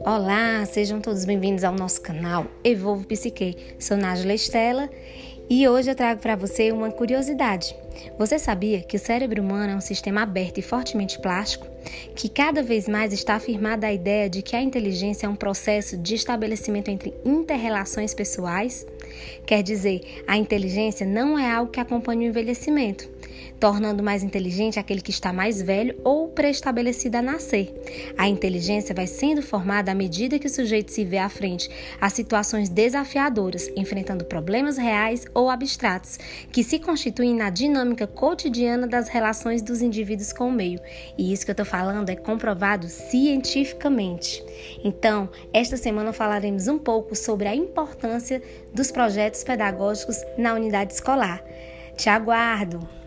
Olá, sejam todos bem-vindos ao nosso canal Evolvo Psique. Sou Nájula Estela e hoje eu trago para você uma curiosidade. Você sabia que o cérebro humano é um sistema aberto e fortemente plástico? Que cada vez mais está afirmada a ideia de que a inteligência é um processo de estabelecimento entre interrelações pessoais? Quer dizer, a inteligência não é algo que acompanha o envelhecimento, tornando mais inteligente aquele que está mais velho ou pré-estabelecido a nascer. A inteligência vai sendo formada à medida que o sujeito se vê à frente a situações desafiadoras, enfrentando problemas reais ou abstratos, que se constituem na dinâmica cotidiana das relações dos indivíduos com o meio. E isso que eu estou falando é comprovado cientificamente. Então, esta semana falaremos um pouco sobre a importância dos projetos pedagógicos na unidade escolar. Te aguardo!